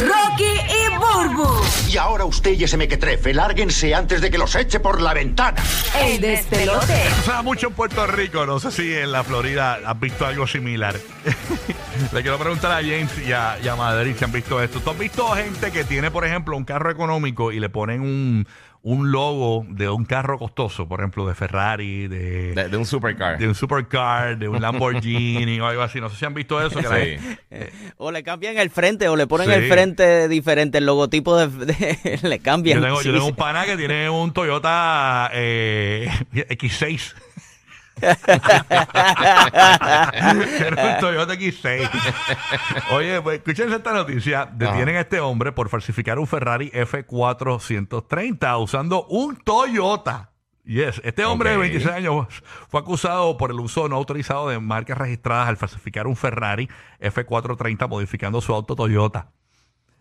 Rocky y Burbu, Y ahora usted y ese mequetrefe, lárguense antes de que los eche por la ventana. el despelote. Da mucho en Puerto Rico. No sé si en la Florida has visto algo similar. Le quiero preguntar a James y a, y a Madrid si han visto esto. ¿Tú has visto gente que tiene, por ejemplo, un carro económico y le ponen un, un logo de un carro costoso? Por ejemplo, de Ferrari, de, De, de un supercar. de un supercar, de un Lamborghini o algo así. No sé si han visto eso. Que gente- O le cambian el frente o le ponen Sí. el frente diferente, el logotipo de, de- le cambian. yo, tengo, yo tengo un pana que tiene un Toyota eh, X6. Un Toyota X6. Oye, pues escuchen esta noticia. Detienen a este hombre por falsificar un Ferrari F430 usando un Toyota. Yes, este hombre de 26 años fue acusado por el uso no autorizado de marcas registradas al falsificar un Ferrari F430 modificando su auto Toyota.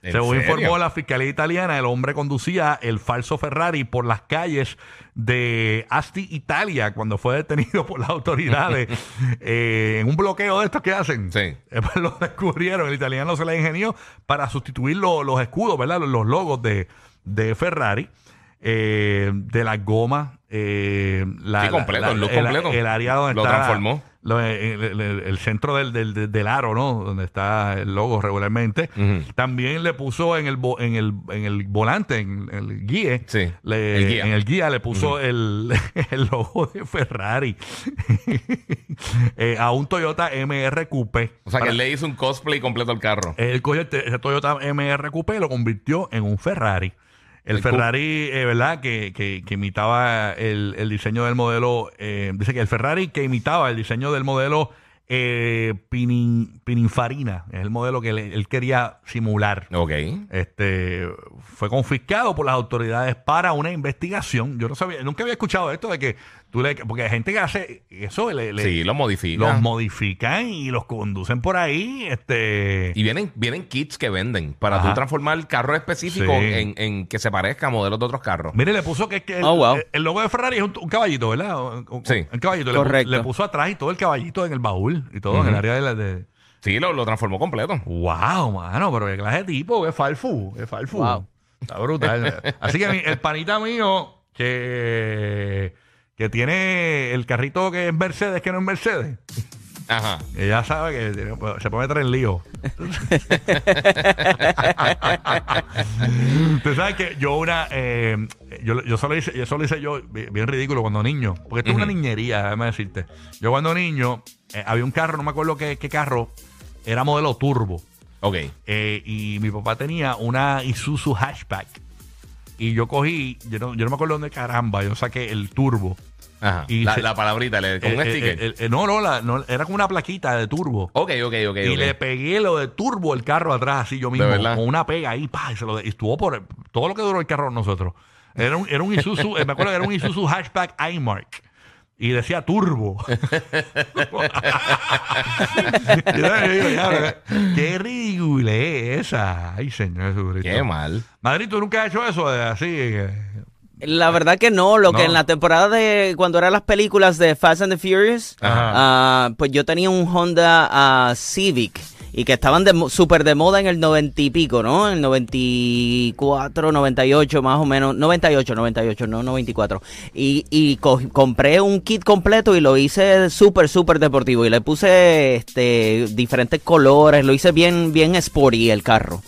¿En Según serio? informó la fiscalía italiana, el hombre conducía el falso Ferrari por las calles de Asti, Italia, cuando fue detenido por las autoridades eh, en un bloqueo de estos que hacen. Sí. Eh, pues lo descubrieron. El italiano se le ingenió para sustituir lo- los escudos, ¿verdad? Los, los logos de, de Ferrari. eh, de las gomas, eh, la, Sí, completo, la- el look el, completo. el área donde Lo está transformó. Lo- el, el- el- el centro del, del- del- aro, ¿no? Donde está el logo regularmente. También le puso en el, en el, en el volante, en el guía, Sí, le- el guía. en el guía le puso el, el logo de Ferrari Eh, a un Toyota MR Coupe. O sea, que Para- él le hizo un cosplay completo al carro. él cogió este- ese Toyota MR Coupe y lo convirtió en un Ferrari. El, El Ferrari, eh, ¿verdad? Que, que- que imitaba el, el diseño del modelo. eh, dice que el Ferrari que imitaba el diseño del modelo eh, Pinin- Pininfarina. Es el modelo que le- él quería simular. Ok. Este fue confiscado por las autoridades para una investigación. Yo no sabía, nunca había escuchado esto de que tú le. Porque hay gente que hace eso, le, le- Sí, lo modifica. los modifican y los conducen por ahí. Este. Y vienen, vienen kits que venden para Ajá. tú transformar carros específicos Sí. en, en que se parezca a modelos de otros carros. Mire, le puso que, que el, Oh, wow. el- el logo de Ferrari es un, un caballito, ¿verdad? Un, un- Sí. Un caballito. Le pu- Correcto. Le, puso atrás y todo el caballito en el baúl y todo, en el área de la. De... Sí, lo, lo transformó completo. Wow, mano, pero qué clase de tipo, qué falfu, qué falfu. Wow. Está brutal. Así que mi- el panita mío que, que tiene el carrito que es Mercedes, que no es Mercedes. Ajá. Ella sabe que se puede meter en lío. Tú sabes que yo una... eh, yo, yo solo hice, yo solo hice yo, bi- bien ridículo cuando niño. Porque esto es una niñería, déjame decirte. Yo cuando niño, eh, había un carro, no me acuerdo qué, qué carro, era modelo turbo. Ok. Eh, y mi papá tenía una Isuzu hatchback. Y yo cogí, yo no, yo no me acuerdo dónde caramba, yo saqué el turbo. Ajá. Y la, se- la palabrita, le, con un Eh, eh, sticker. eh, eh, no, no, la- no, era como una plaquita de turbo. ok, ok, ok. y ok. le pegué lo de turbo el carro atrás, así yo mismo, verdad? con una pega ahí, pa, y, se lo, y estuvo por todo lo que duró el carro con nosotros. Era un, era un Isuzu, eh, me acuerdo que era un Isuzu hatchback iMark. Y decía turbo. Y yo digo, ya, qué ridícula es esa. Ay, señor Jesucristo. Qué mal. Madrid, ¿tú nunca has hecho eso de así? eh? La verdad que no, lo que en la temporada de cuando eran las películas de Fast and the Furious, ah, pues yo tenía un Honda ah, Civic y que estaban de, súper de moda en el 90 y pico, ¿no? En el 94, 98 más o menos, 98, 98, no 94. Y, y co- compré un kit completo y lo hice súper, súper deportivo y le puse este diferentes colores, lo hice bien, bien sporty el carro.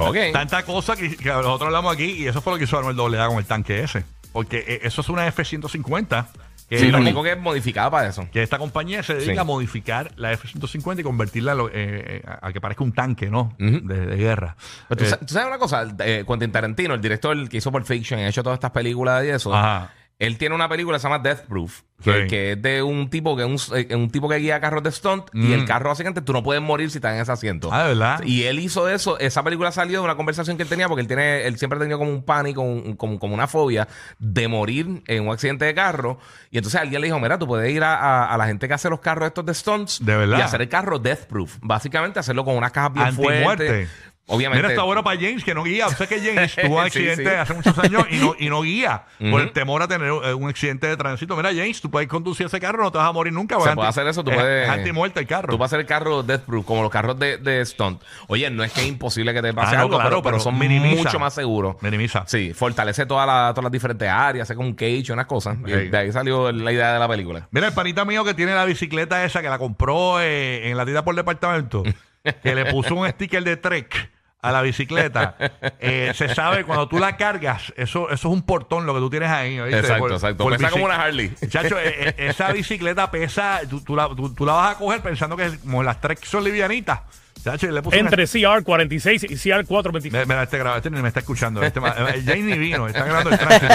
Ok. Tanta cosa que, que nosotros hablamos aquí y eso fue lo que hizo Arnold doble con el tanque ese. Porque eh, eso es una F-150. Que, Sí, es lo único que es modificada para eso. que esta compañía se dedica Sí. a modificar la F-150 y convertirla a, lo- eh, a- a que parezca un tanque, ¿no? Ujú. de, de guerra. Pero tú, Eh, tú sabes una cosa, eh, Quentin Tarantino, el director que hizo Pulp Fiction ha hecho todas estas películas y eso, Ajá. Él tiene una película que se llama Death Proof, Sí. que, es de un tipo que un, eh, un tipo que guía carros de stunt y el carro básicamente tú no puedes morir si estás en ese asiento. Mm. Ah, ¿de verdad? Y él hizo eso, esa película salió de una conversación que él tenía porque él tiene él siempre ha tenido como un pánico, un- como, como una fobia de morir en un accidente de carro y entonces alguien le dijo, "Mira, tú puedes ir a, a- a la gente que hace los carros estos de stunts ¿De verdad? y hacer el carro Death Proof, básicamente hacerlo con unas cajas bien Antimuerte. fuertes." Obviamente. Mira, está bueno para James que no guía. Sé que James tuvo un accidente sí. hace muchos años y no, y no guía por el temor a tener eh, un accidente de tránsito. Mira, James, tú puedes conducir ese carro, no te vas a morir nunca. Se puede hacer eso, tú es- puedes. Es antimuerte el carro. Tú vas a hacer el carro Death Proof, como los carros de, de Stunt. Oye, no es que es imposible que te pase Ah, no, algo, claro, pero, pero pero son minimiza. mucho más seguros. Minimiza. Sí, fortalece toda la- todas las diferentes áreas, hace como un cage unas cosas. Y de ahí salió la idea de la película. Mira, el panita mío que tiene la bicicleta esa que la compró eh, en la tienda por departamento, que le puso un sticker de Trek a la bicicleta, eh, se sabe cuando tú la cargas, eso, eso es un portón lo que tú tienes ahí. ¿oíste? Exacto, Por- exacto. por Pesa como una Harley. Chacho, eh, eh, esa bicicleta pesa, tú, tú la, tú- tú la vas a coger pensando que es como las Trek son livianitas. Chacho, y le una- Entre CR46 y CR425. Me, me, este, graba- este ni me está escuchando. Este, eh, Jay ni vino, está grabando el tránsito.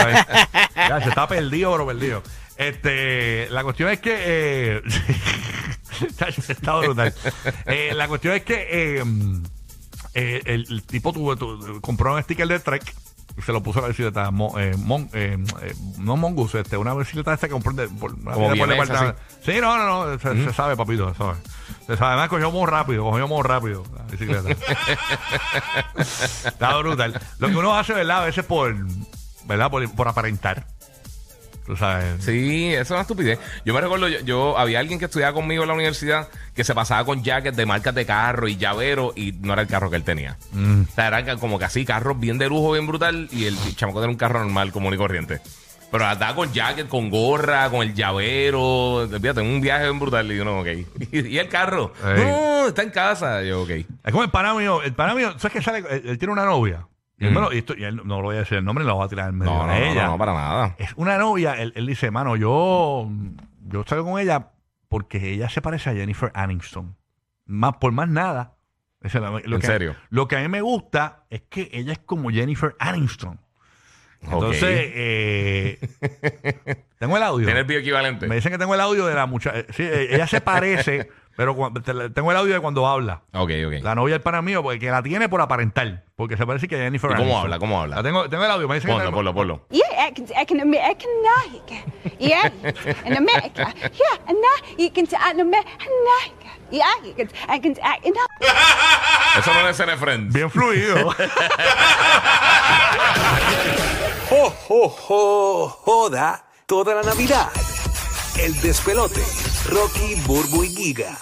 se está perdido, bro, perdido. Este, la cuestión es que. Eh, Chacho, está brutal. Eh, la cuestión es que eh, el, el tipo tuvo, tu- compró un sticker de Trek. y Se lo puso a la bicicleta, mo- eh, mon- eh, no Mongoose, este, una bicicleta esta que compró de, por. Sí, no, no, no, se, se sabe, papito, se sabe. Se sabe. Además, cogió muy rápido, cogió muy rápido la bicicleta. Está brutal. Lo que uno hace, ¿verdad? A veces por, ¿verdad? Por, por aparentar. Tú sabes. Sí, eso es una estupidez. Yo me recuerdo, yo, yo- había alguien que estudiaba conmigo en la universidad que se pasaba con jackets de marcas de carro y llavero y no era el carro que él tenía. Mm. O sea, eran como que así, carros bien de lujo, bien brutal y el chamaco era un carro normal, común y corriente. Pero andaba con jacket, con gorra, con el llavero. Fíjate, un viaje bien brutal. Y yo, no, ok. ¿Y, el carro? No, está en casa. Yo, ok. Es como el pana mío. El pana mío, ¿sabes qué sale? Él, él tiene una novia. Y, él me lo- y esto- y él no lo voy a decir el nombre, lo voy a tirar en medio No, no, de no, ella. no, no, para nada. Es una novia. Él, él dice, mano, yo, yo salgo con ella porque ella se parece a Jennifer Aniston. Más, por más nada. Lo ¿En que- serio? Lo que a mí me gusta es que ella es como Jennifer Aniston. Ok. Entonces, eh, tengo el audio. Tiene el bioequivalente. Me dicen que tengo el audio de la muchacha. Sí, eh, ella se parece, pero te- tengo el audio de cuando habla. Ok, ok. La novia del pana mío, porque que la tiene por aparentar. Porque se parece que Jennifer ¿Y cómo Aniston. habla? ¿Cómo habla? La tengo, tengo el audio. Me dicen que Ponlo, ponlo, ponlo. Yeah, I can, I can, Amer- I can. Yeah, in America. Yeah, and now you can, in America. Yeah, you can, I can, I, in Eso no es ser Friends. Bien fluido. ¡Jo, jo, jo! Joda toda la Navidad. El despelote. Rocky, Burbu y Giga.